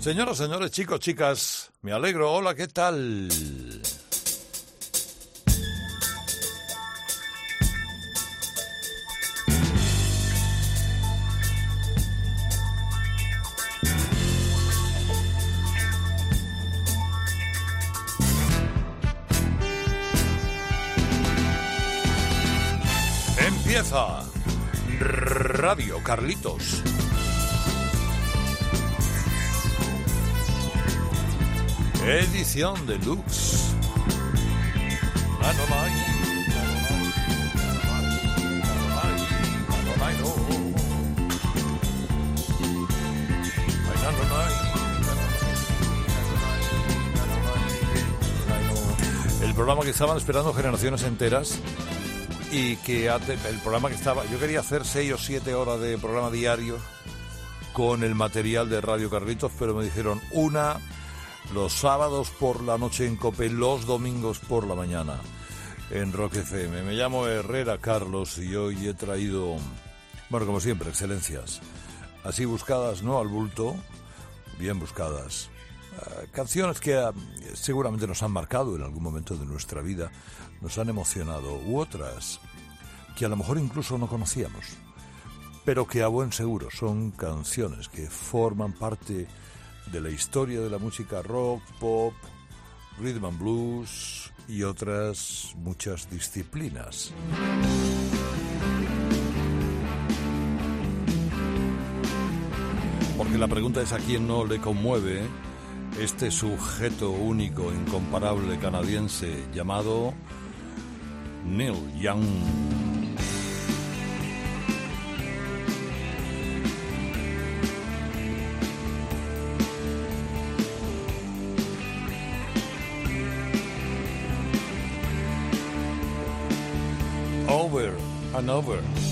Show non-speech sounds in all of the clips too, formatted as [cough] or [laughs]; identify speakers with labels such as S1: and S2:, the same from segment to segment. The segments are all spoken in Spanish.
S1: Señoras, señores, chicos, chicas, me alegro. Hola, ¿qué tal? Empieza Radio Carlitos. Edición deluxe. El programa que estaban esperando generaciones enteras y que el programa que estaba, yo quería hacer seis o siete horas de programa diario con el material de Radio Carlitos, pero me dijeron una los sábados por la noche en Cope, los domingos por la mañana en Rock FM. Me llamo Herrera Carlos y hoy he traído, bueno, como siempre, excelencias. Así buscadas, no al bulto, bien buscadas. Eh, canciones que eh, seguramente nos han marcado en algún momento de nuestra vida, nos han emocionado, u otras que a lo mejor incluso no conocíamos, pero que a buen seguro son canciones que forman parte de la historia de la música rock, pop, rhythm and blues y otras muchas disciplinas. Porque la pregunta es a quién no le conmueve este sujeto único, incomparable canadiense llamado Neil Young. And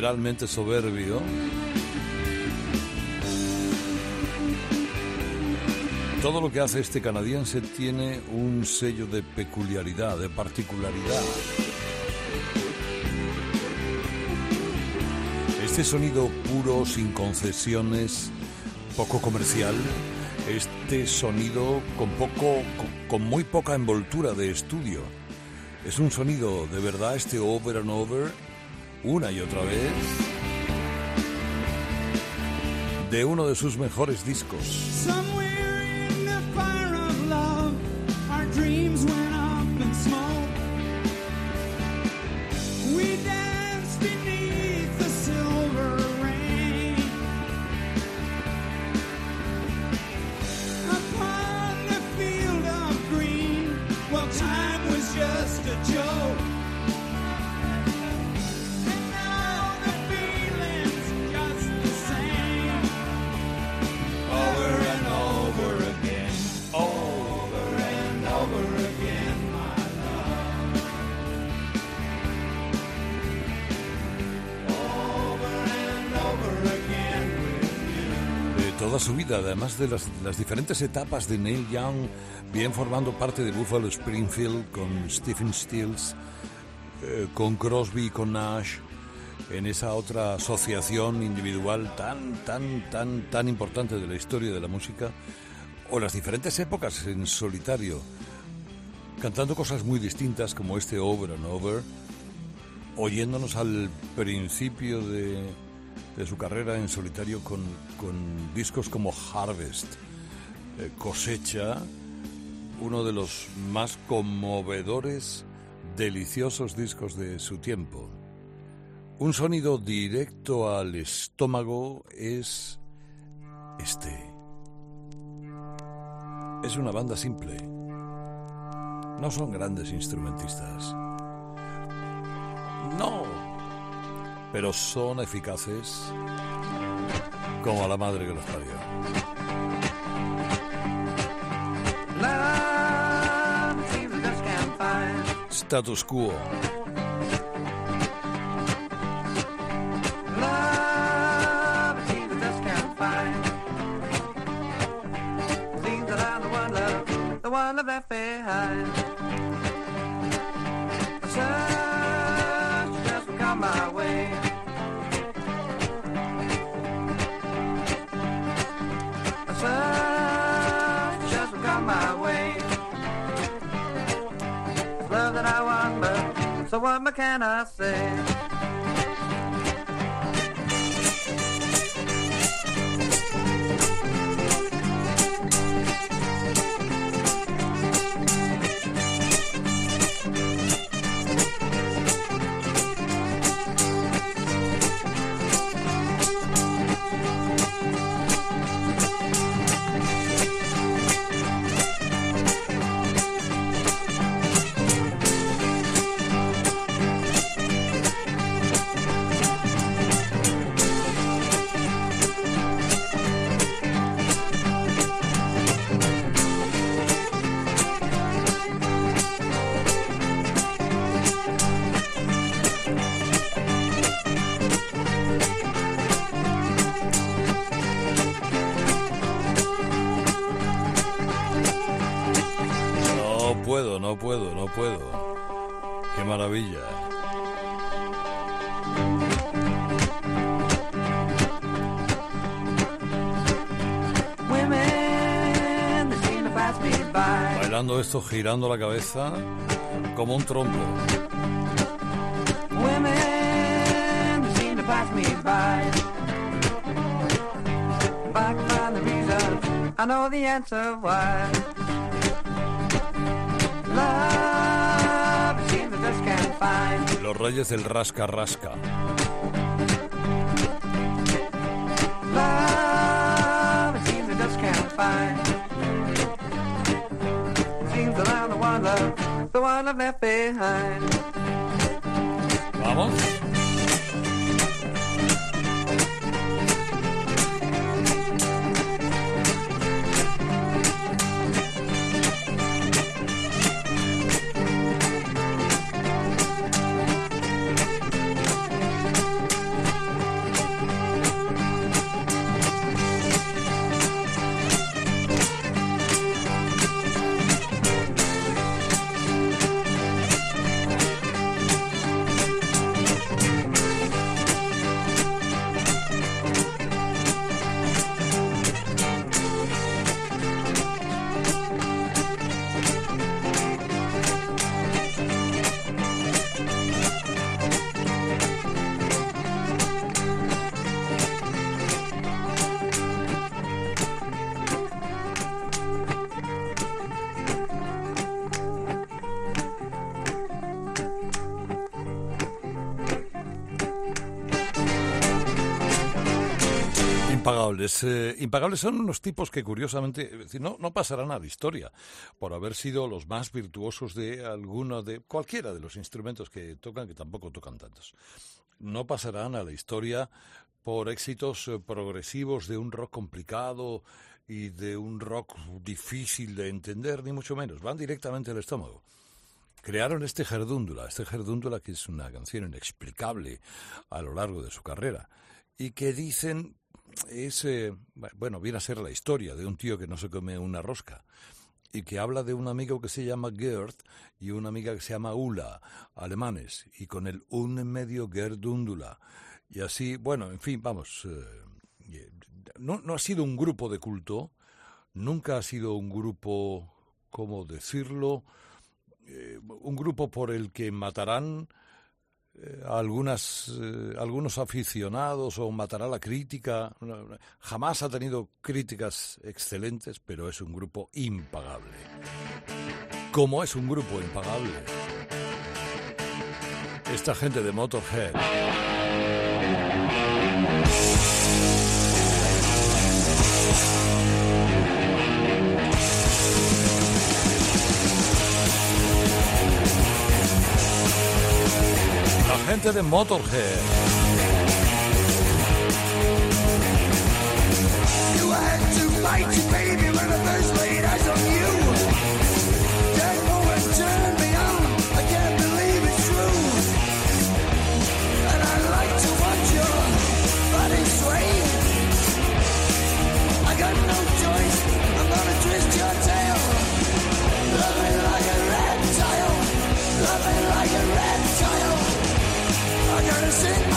S1: literalmente soberbio. Todo lo que hace este canadiense tiene un sello de peculiaridad, de particularidad. Este sonido puro, sin concesiones, poco comercial, este sonido con poco con muy poca envoltura de estudio. Es un sonido de verdad este over and over una y otra vez de uno de sus mejores discos. Su vida, además de las, diferentes etapas de Neil Young, bien formando parte de Buffalo Springfield con Stephen Stills, eh, con Crosby y con Nash, en esa otra asociación individual tan, tan, tan, tan importante de la historia de la música, o las diferentes épocas en solitario, cantando cosas muy distintas como este Over and Over, oyéndonos al principio de de su carrera en solitario con, discos como Harvest, eh, Cosecha, uno de los más conmovedores, deliciosos discos de su tiempo. Un sonido directo al estómago es este. Es una banda simple. No son grandes instrumentistas. No, pero son eficaces como a la madre que los parió. Status quo. Bailando esto, girando la cabeza como un trompo. I know the answer why. Love seems I just can't find. Los reyes del rasca rasca. The one I've left behind. Vamos. Impagables. Eh, impagables son unos tipos que curiosamente no, no pasarán a la historia por haber sido los más virtuosos de alguno de cualquiera de los instrumentos que tocan, que tampoco tocan tantos. No pasarán a la historia por éxitos eh, progresivos de un rock complicado y de un rock difícil de entender, ni mucho menos. Van directamente al estómago crearon este Gerdúndula, este Gerdúndula que es una canción inexplicable a lo largo de su carrera y que dicen es, eh, bueno, viene a ser la historia de un tío que no se come una rosca y que habla de un amigo que se llama Gerd y una amiga que se llama Ula, alemanes, y con el un en medio Gerdúndula. Y así, bueno, en fin, vamos, eh, no, no ha sido un grupo de culto, nunca ha sido un grupo, ¿cómo decirlo? Eh, un grupo por el que matarán eh, algunas, eh, algunos aficionados o matará la crítica. Jamás ha tenido críticas excelentes, pero es un grupo impagable. ¿Cómo es un grupo impagable? Esta gente de Motorhead. Gente de Motorhead. I'm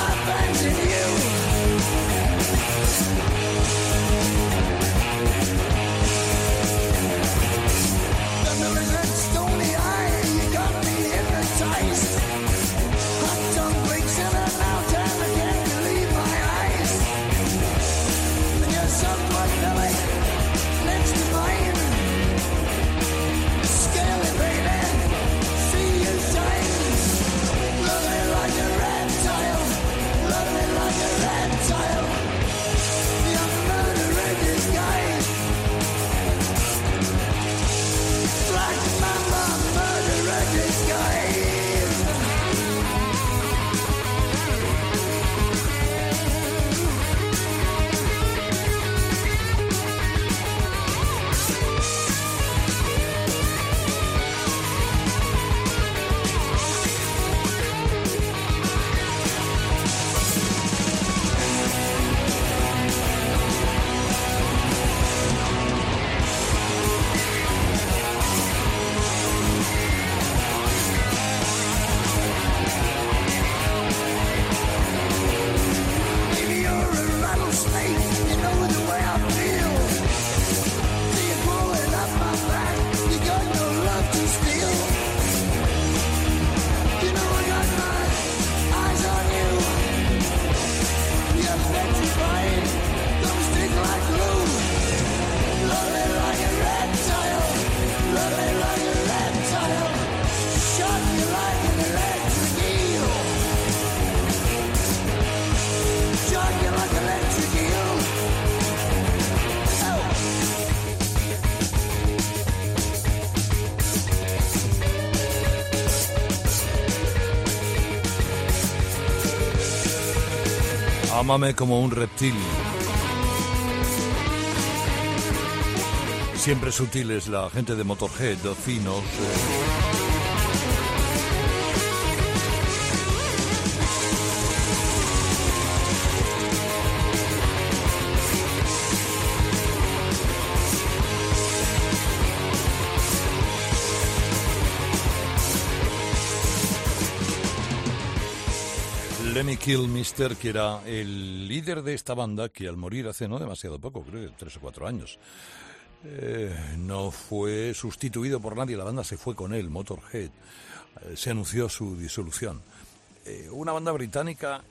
S1: Ámame como un reptil. Siempre sutiles la gente de Motorhead, finos. Eh. Lemmy Kilmister, que era el líder de esta banda, que al morir hace no demasiado poco, creo que tres o cuatro años, eh, no fue sustituido por nadie, la banda se fue con él, Motorhead, eh, se anunció su disolución. Eh, una banda británica,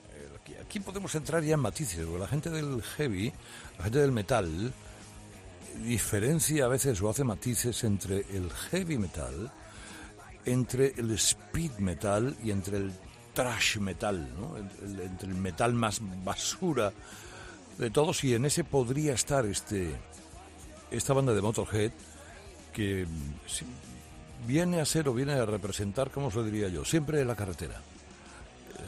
S1: aquí, podemos entrar ya en matices, porque la gente del heavy, la gente del metal, diferencia a veces o hace matices entre el heavy metal, entre el speed metal y entre el trash metal, entre el metal más basura de todos. Y en ese podría estar este esta banda de Motorhead que mm, viene a ser o viene a representar, como os lo diría yo, siempre en la carretera.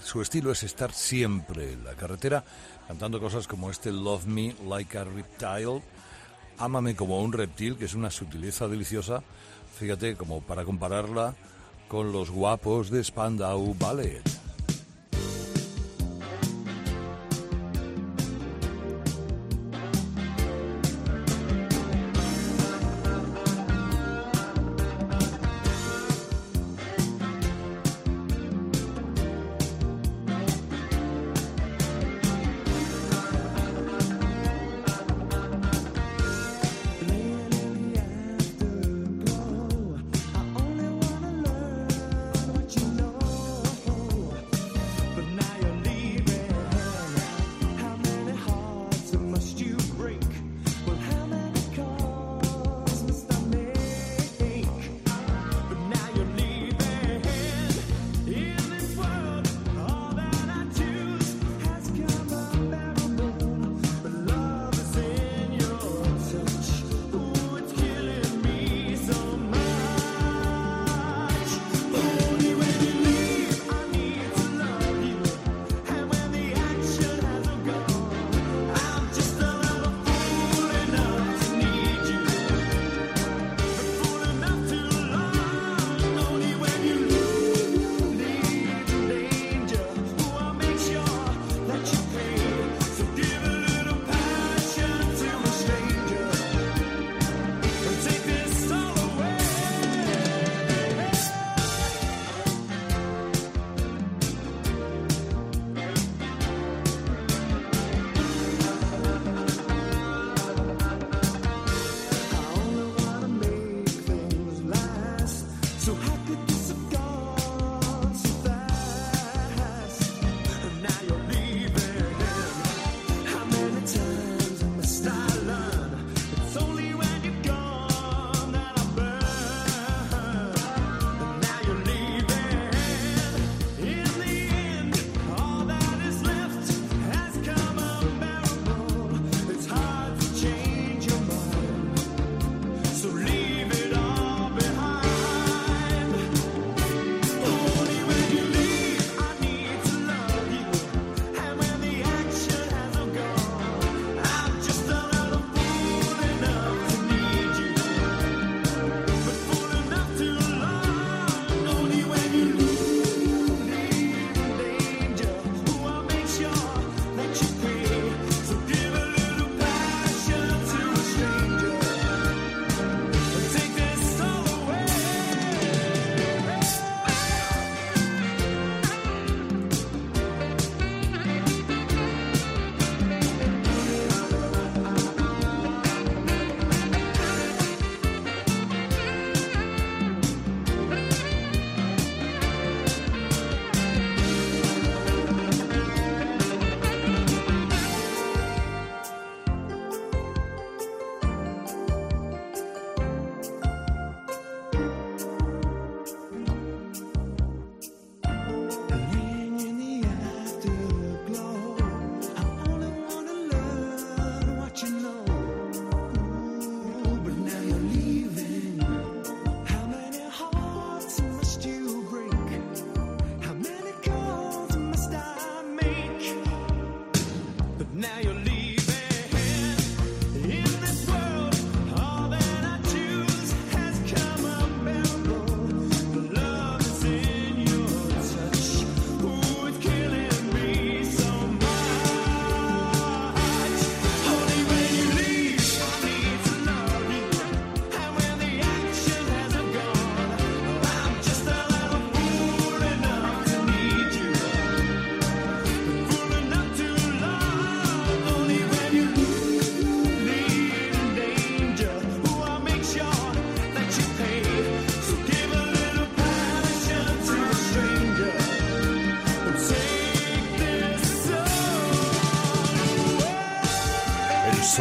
S1: Su estilo es estar siempre en la carretera, cantando cosas como este Love Me Like a Reptile, Ámame como un reptil, que es una sutileza deliciosa, fíjate, como para compararla con los guapos de Spandau Ballet.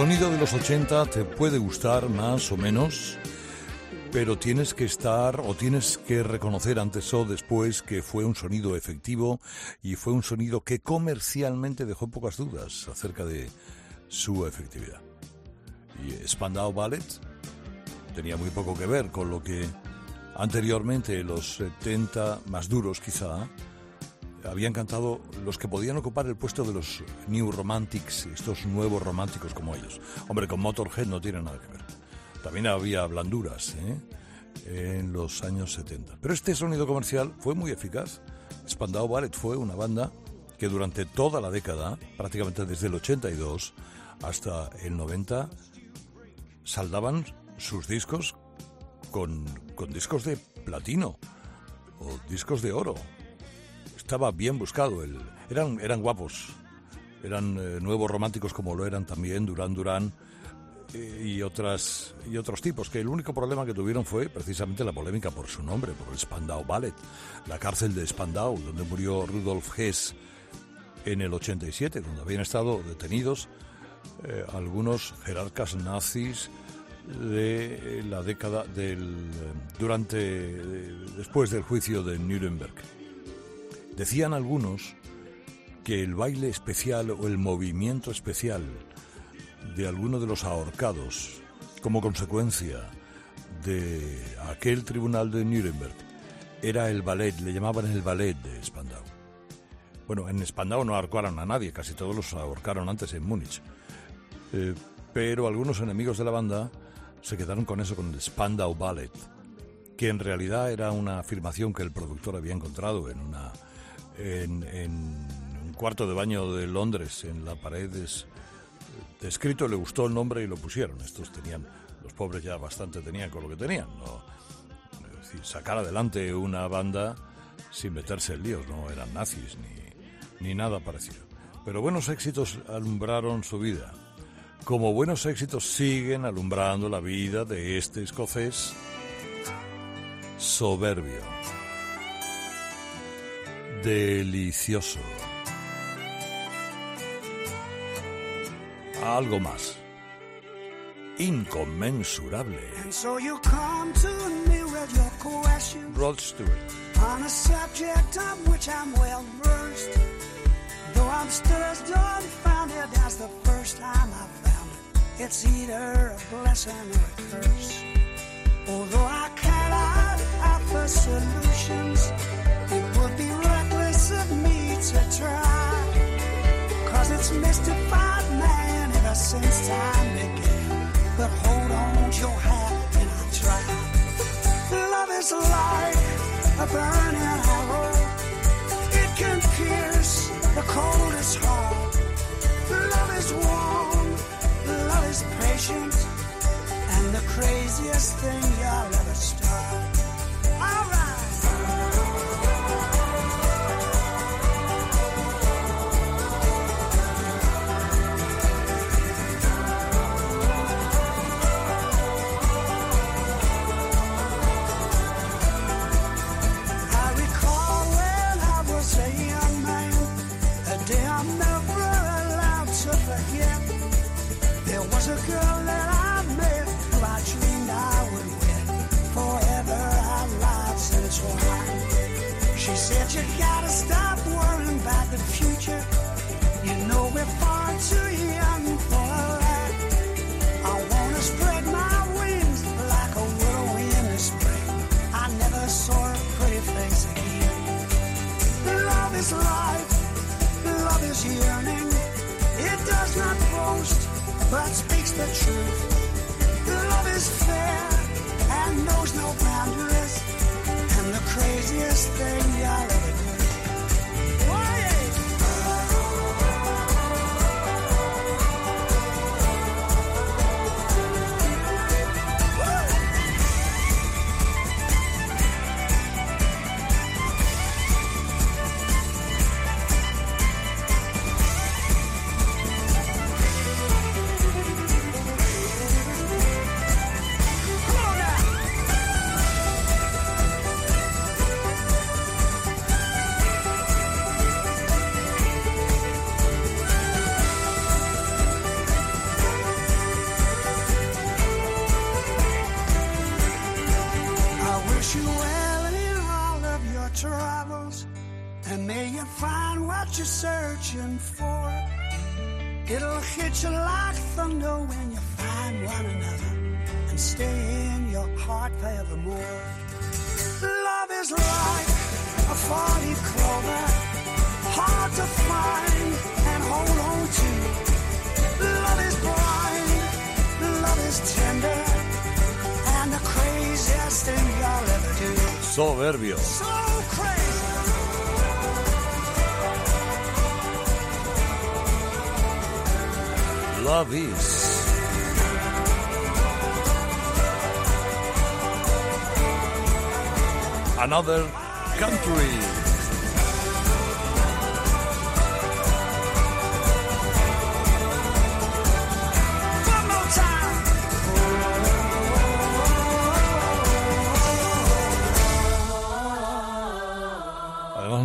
S1: Sonido de los 80 te puede gustar más o menos, pero tienes que estar o tienes que reconocer antes o después que fue un sonido efectivo y fue un sonido que comercialmente dejó pocas dudas acerca de su efectividad. Y Spandau Ballet tenía muy poco que ver con lo que anteriormente los 70 más duros quizá habían cantado los que podían ocupar el puesto de los New Romantics, estos nuevos románticos como ellos. Hombre, con Motorhead no tiene nada que ver. También había blanduras ¿eh? en los años 70. Pero este sonido comercial fue muy eficaz. Spandau Ballet fue una banda que durante toda la década, prácticamente desde el 82 hasta el 90, saldaban sus discos con, con discos de platino o discos de oro estaba bien buscado. El, eran, eran guapos, eran eh, nuevos románticos como lo eran también Durán Durán eh, y, otras, y otros tipos, que el único problema que tuvieron fue precisamente la polémica por su nombre, por el Spandau Ballet, la cárcel de Spandau, donde murió Rudolf Hess en el 87, donde habían estado detenidos eh, algunos jerarcas nazis de la década del durante después del juicio de Nuremberg. Decían algunos que el baile especial o el movimiento especial de alguno de los ahorcados como consecuencia de aquel tribunal de Nuremberg era el ballet, le llamaban el ballet de Spandau. Bueno, en Spandau no ahorcaron a nadie, casi todos los ahorcaron antes en Múnich. Eh, pero algunos enemigos de la banda se quedaron con eso, con el Spandau Ballet, que en realidad era una afirmación que el productor había encontrado en una en, un cuarto de baño de Londres, en la pared descrito, le gustó el nombre y lo pusieron. Estos tenían, los pobres ya bastante tenían con lo que tenían. Es decir, sacar adelante una banda sin meterse en líos, no eran nazis ni, ni nada parecido. Pero buenos éxitos alumbraron su vida. Como buenos éxitos siguen alumbrando la vida de este escocés soberbio delicioso. Algo más. Inconmensurable. Rod Stewart. On a subject of which I'm well versed. Though I'm still dumbfounded as the first time I found it. It's either a blessing or a curse. Although I cannot offer solutions, craziest thing you'll ever start.
S2: You gotta stop worrying about the future. You know we're far too young for that. I wanna spread my wings like a willow in the spring. I never saw a pretty face again. Love is life, love is yearning. It does not boast, but
S1: speaks
S2: the truth.
S1: Love is fair. Another country.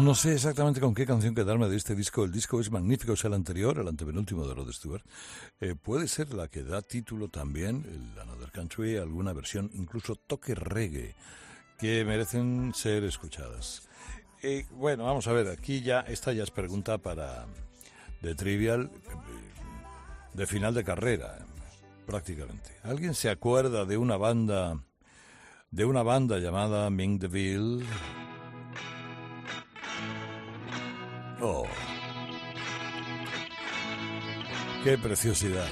S1: No sé exactamente con qué canción quedarme de este disco. El disco es magnífico, es el anterior, el antepenúltimo de Rod Stewart. Eh, puede ser la que da título también, el Another Country, alguna versión, incluso toque reggae, que merecen ser escuchadas. Eh, bueno, vamos a ver, aquí ya, esta ya es pregunta para de Trivial, eh, de final de carrera, prácticamente. ¿Alguien se acuerda de una banda, de una banda llamada Ming DeVille? Oh. Qué preciosidad.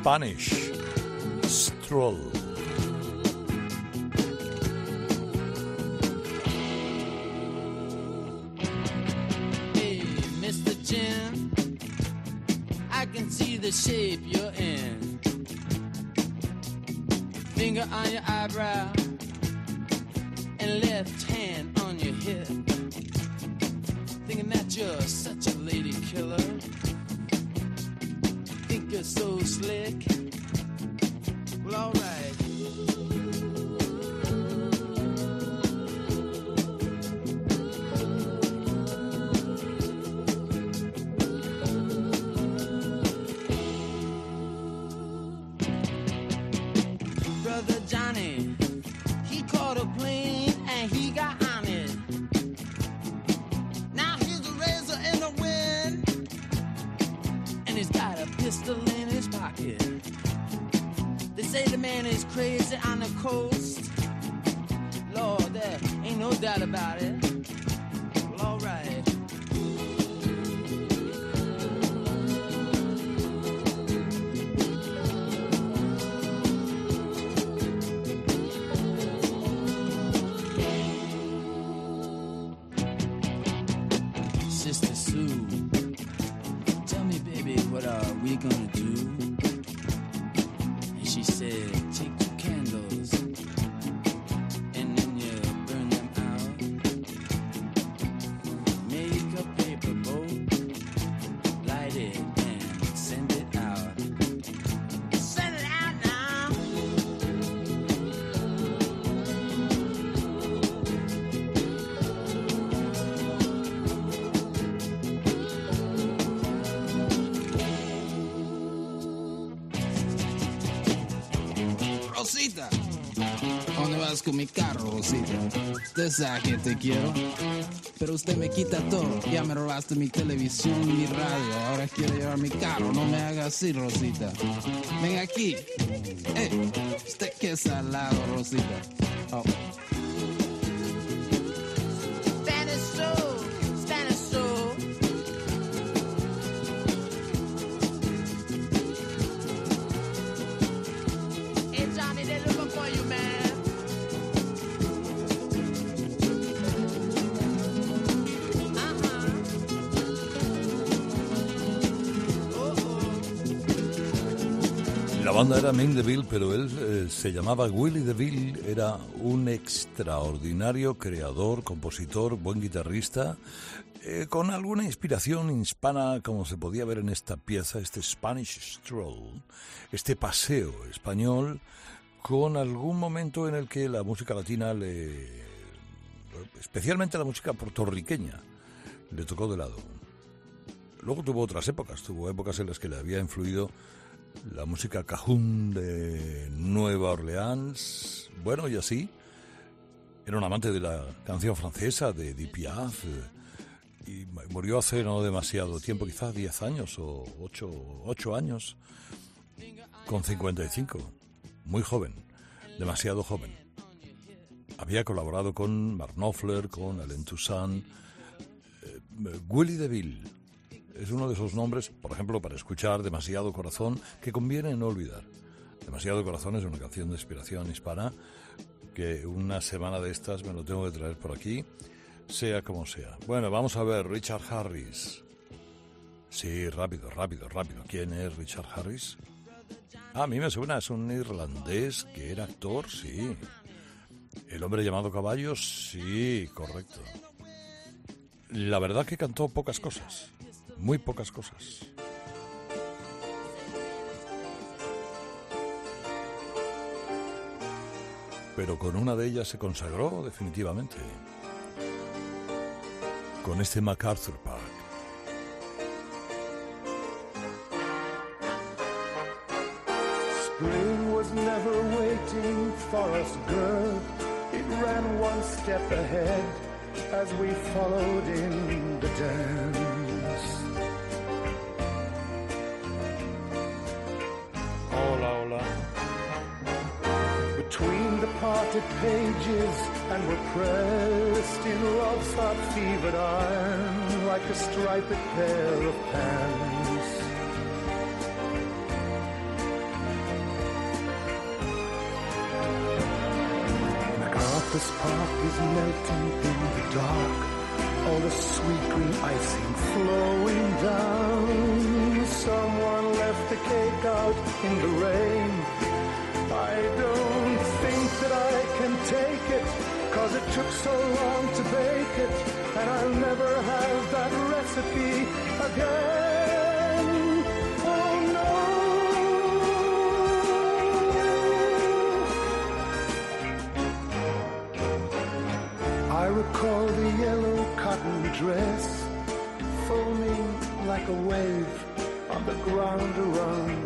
S1: Spanish Stroll.
S3: Hey, Mr. Jim, I can see the shape you're in. Finger on your eyebrow and left hand on your hip. Thinking that you're such a lady killer. You're so slick. Well, alright. Pistol in his pocket. They say the man is crazy on the coast. Lord, there ain't no doubt about it. Que te quiero, pero usted me quita todo. Ya me robaste mi televisión mi radio. Ahora quiero llevar mi carro. No me haga así, Rosita. Ven aquí. Eh, usted que es salado, Rosita. Oh.
S1: Banda era Ming DeVille, pero él eh, se llamaba Willie DeVille, era un extraordinario creador, compositor, buen guitarrista, eh, con alguna inspiración hispana, como se podía ver en esta pieza, este Spanish Stroll, este paseo español, con algún momento en el que la música latina le... especialmente la música puertorriqueña, le tocó de lado. Luego tuvo otras épocas, tuvo épocas en las que le había influido la música cajún de Nueva Orleans. Bueno, y así. Era un amante de la canción francesa, de Edith Piaf. eh, Y murió hace no demasiado tiempo, quizás 10 años o 8, 8 años, con 55. Muy joven, demasiado joven. Había colaborado con Mark Knopfler, con Alain Toussaint, eh, Willy DeVille. Es uno de esos nombres, por ejemplo, para escuchar Demasiado Corazón, que conviene no olvidar. Demasiado Corazón es una canción de inspiración hispana que una semana de estas me lo tengo que traer por aquí, sea como sea. Bueno, vamos a ver, Richard Harris. Sí, rápido, rápido, rápido. ¿Quién es Richard Harris? Ah, a mí me suena, es un irlandés que era actor, sí. El hombre llamado Caballo, sí, correcto. La verdad que cantó pocas cosas, muy pocas cosas. Pero con una de ellas se consagró definitivamente. Con este MacArthur Park.
S4: Spring was never waiting for us, girl. It ran one step ahead as we followed in the dance. The pages and we're pressed in love's hot fevered iron like a striped pair of pants. MacArthur's Park is melting in the dark. All the sweet green icing flowing down. Someone left the cake out in the rain. I don't took so long to bake it, and I'll never have that recipe again. Oh no. I recall the yellow cotton dress foaming like a wave on the ground around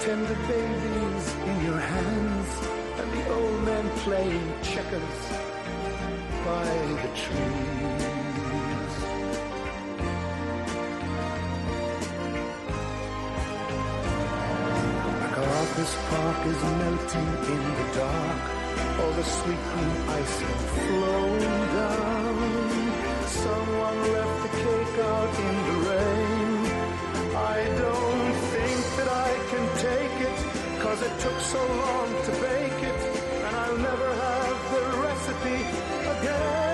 S4: tender babies in your hands, and the old men playing checkers by the trees. MacArthur's Park is melting in the dark. All the sweet green icing flowing down. Someone left the cake out in the rain. I don't take it, cause it took so long to bake it, and I'll never have the recipe again.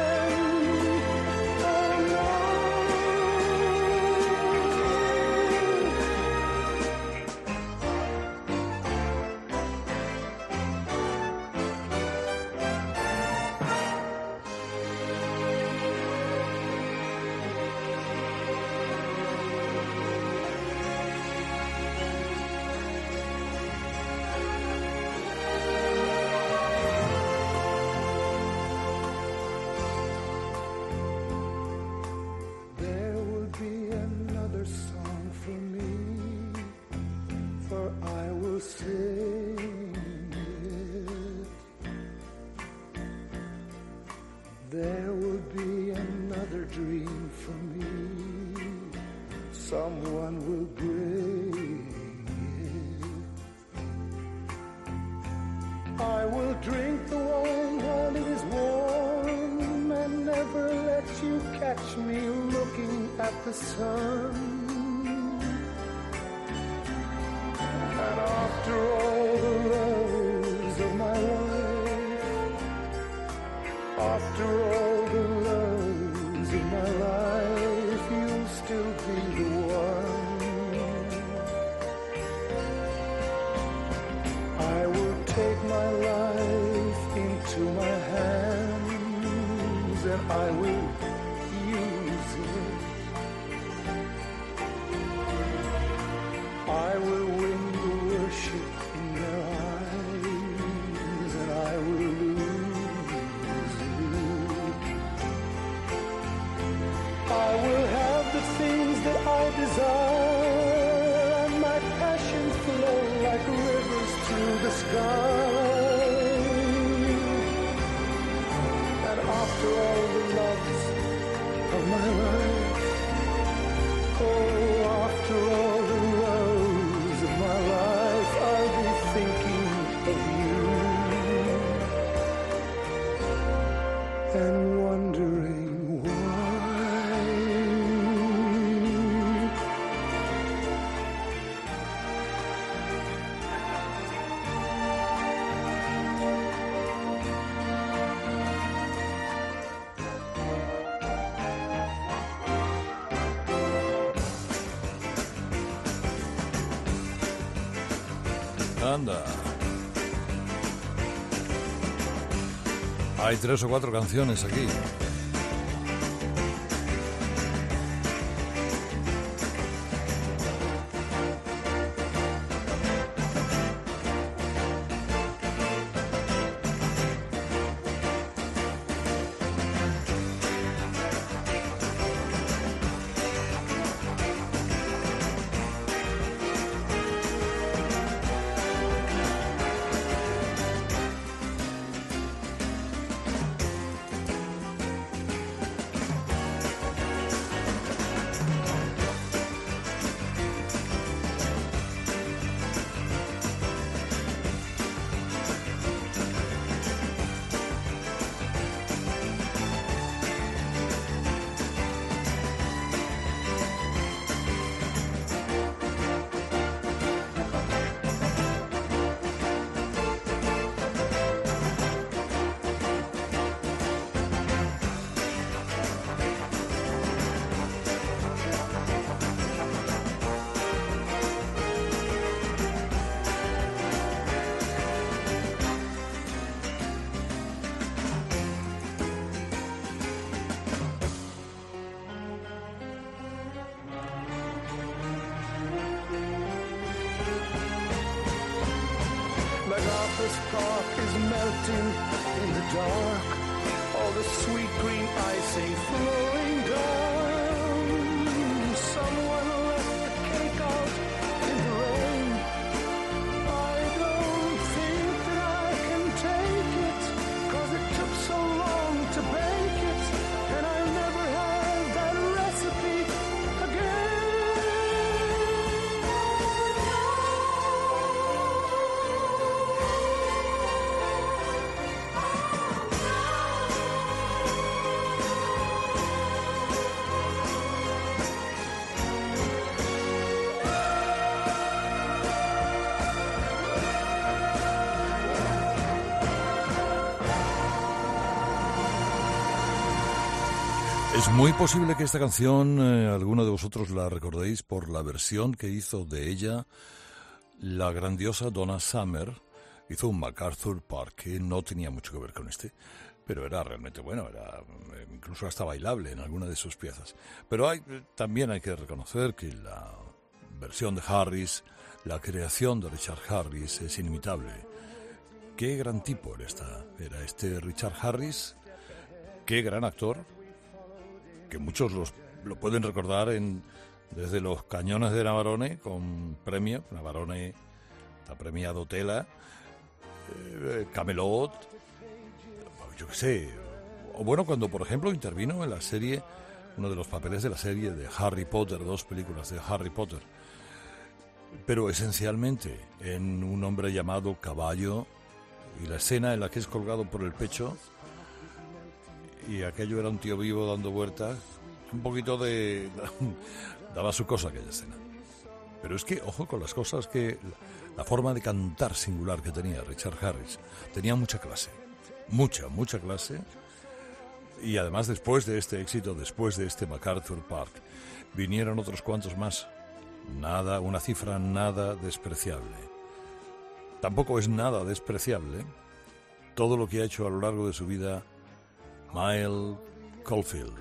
S4: After all
S1: tres o cuatro canciones aquí.
S4: Melting in the dark.
S1: Es muy posible que esta canción eh, alguno de vosotros la recordéis por la versión que hizo de ella la grandiosa Donna Summer. Hizo un MacArthur Park que no tenía mucho que ver con este, pero era realmente bueno, era eh, incluso hasta bailable en alguna de sus piezas. Pero hay, eh, también hay que reconocer que la versión de Harris, la creación de Richard Harris es inimitable. Qué gran tipo era, esta, era este Richard Harris, qué gran actor, que muchos los, lo pueden recordar en, desde los cañones de Navarone con premio, Navarone está premiado Tela, eh, Camelot, yo qué sé, o bueno, cuando por ejemplo intervino en la serie, uno de los papeles de la serie de Harry Potter, dos películas de Harry Potter, pero esencialmente en un hombre llamado Caballo y la escena en la que es colgado por el pecho y aquello era un tío vivo dando vueltas, un poquito de... [laughs] daba su cosa aquella escena. Pero es que, ojo con las cosas que... La forma de cantar singular que tenía Richard Harris. Tenía mucha clase. Mucha, mucha clase. Y además después de este éxito, después de este MacArthur Park, vinieron otros cuantos más. Nada, una cifra nada despreciable. Tampoco es nada despreciable todo lo que ha hecho a lo largo de su vida Mile Caulfield.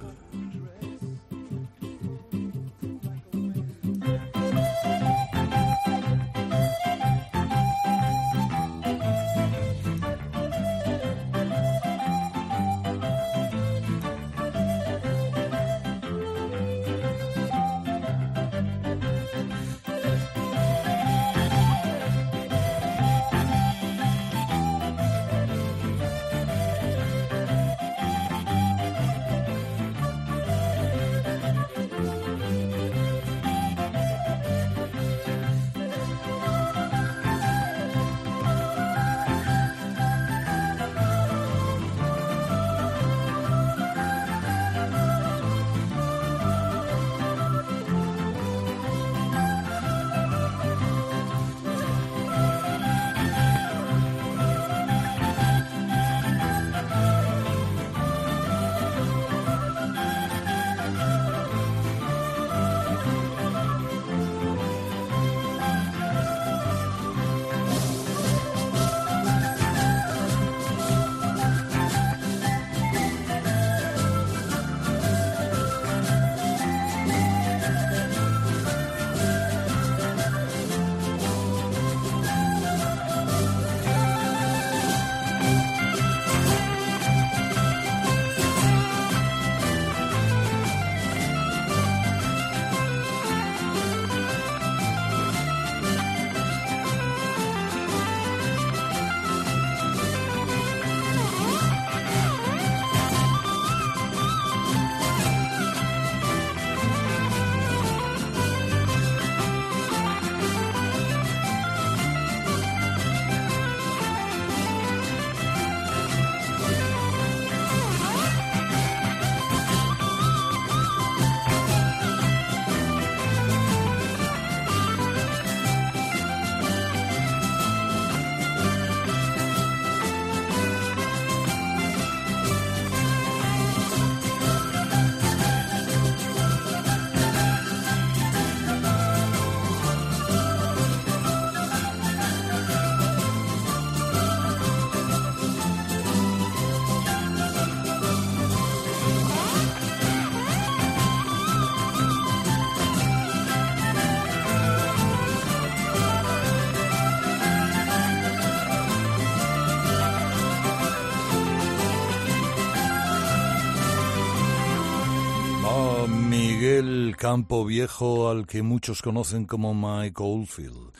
S1: Campo Viejo, al que muchos conocen como Mike Oldfield,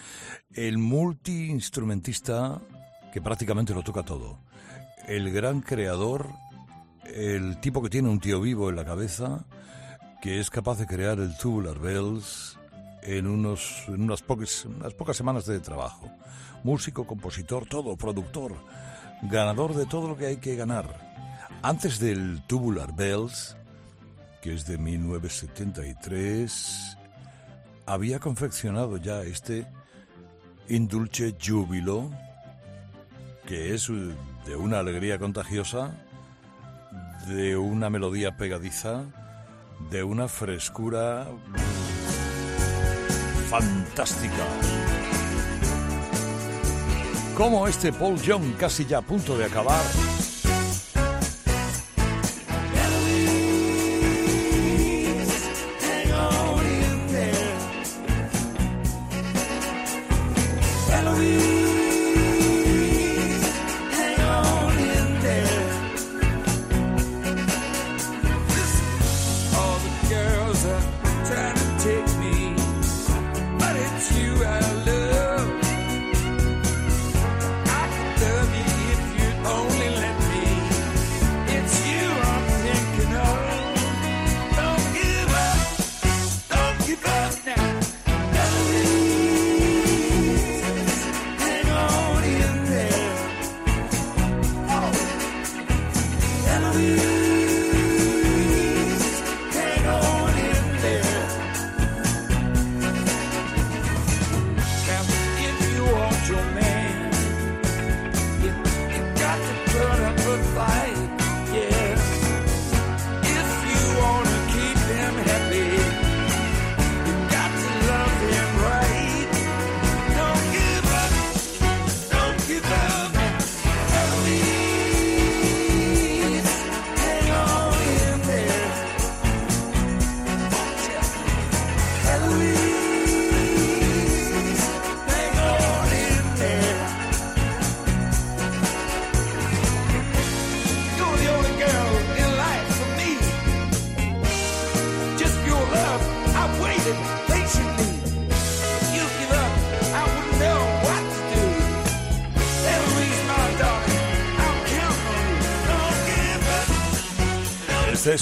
S1: el multiinstrumentista que prácticamente lo toca todo, el gran creador, el tipo que tiene un tío vivo en la cabeza, que es capaz de crear el Tubular Bells en, unos, unas, pocas, unas pocas semanas de trabajo. Músico, compositor, todo, productor, ganador de todo lo que hay que ganar. Antes del Tubular Bells, que es de 1973, había confeccionado ya este Indulce Júbilo, que es de una alegría contagiosa, de una melodía pegadiza, de una frescura fantástica. Como este Paul Young casi ya a punto de acabar.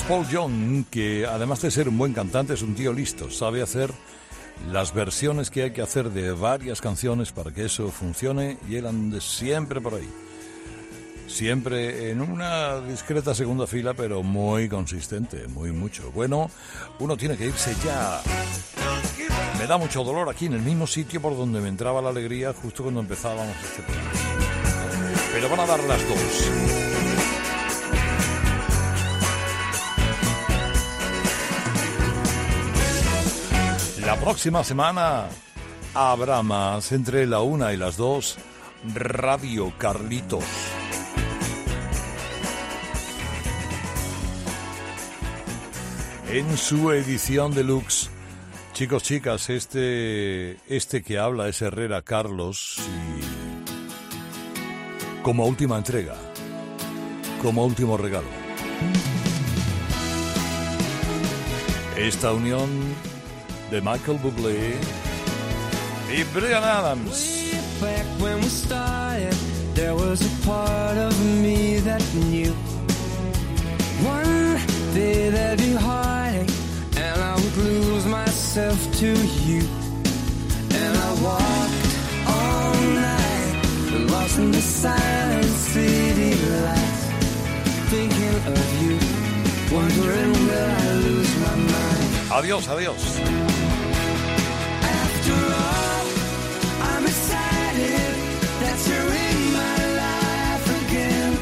S1: Paul Young, que además de ser un buen cantante, es un tío listo, sabe hacer las versiones que hay que hacer de varias canciones para que eso funcione y él ande siempre por ahí. Siempre en una discreta segunda fila, pero muy consistente, muy mucho. Bueno, uno tiene que irse ya. Me da mucho dolor aquí en el mismo sitio por donde me entraba la alegría justo cuando empezábamos este programa. Pero van a dar las dos. La próxima semana habrá más entre la una y las dos Radio Carlitos. En su edición deluxe, chicos, chicas, este, este que habla es Herrera Carlos y como última entrega, como último regalo. Esta unión de Michael Bublé Brian Adams.
S4: Back when we started, there was a part of me that knew one day there'd be heartache, and I would lose myself to you. And I walked all night, lost in the silent city lights, thinking of you, wondering will I lose my mind.
S1: Adiós, adiós.